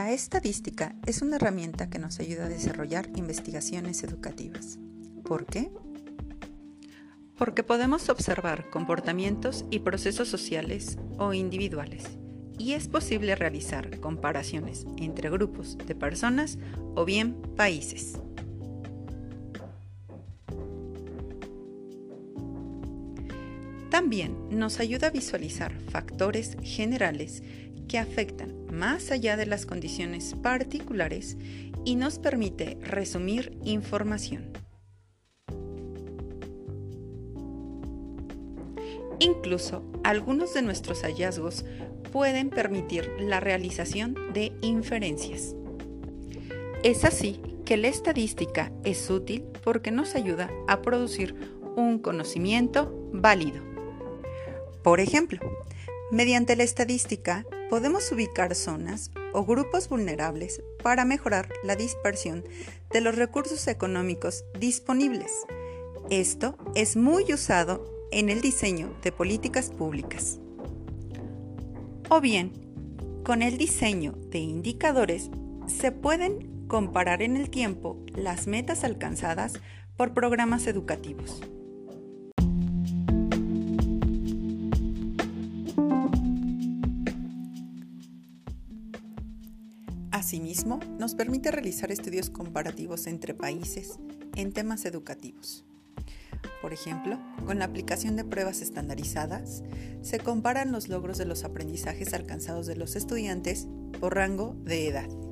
La estadística es una herramienta que nos ayuda a desarrollar investigaciones educativas. ¿Por qué? Porque podemos observar comportamientos y procesos sociales o individuales y es posible realizar comparaciones entre grupos de personas o bien países. También nos ayuda a visualizar factores generales que afectan más allá de las condiciones particulares y nos permite resumir información. Incluso algunos de nuestros hallazgos pueden permitir la realización de inferencias. Es así que la estadística es útil porque nos ayuda a producir un conocimiento válido. Por ejemplo, mediante la estadística podemos ubicar zonas o grupos vulnerables para mejorar la dispersión de los recursos económicos disponibles. Esto es muy usado en el diseño de políticas públicas. O bien, con el diseño de indicadores se pueden comparar en el tiempo las metas alcanzadas por programas educativos. Asimismo, nos permite realizar estudios comparativos entre países en temas educativos. Por ejemplo, con la aplicación de pruebas estandarizadas, se comparan los logros de los aprendizajes alcanzados de los estudiantes por rango de edad.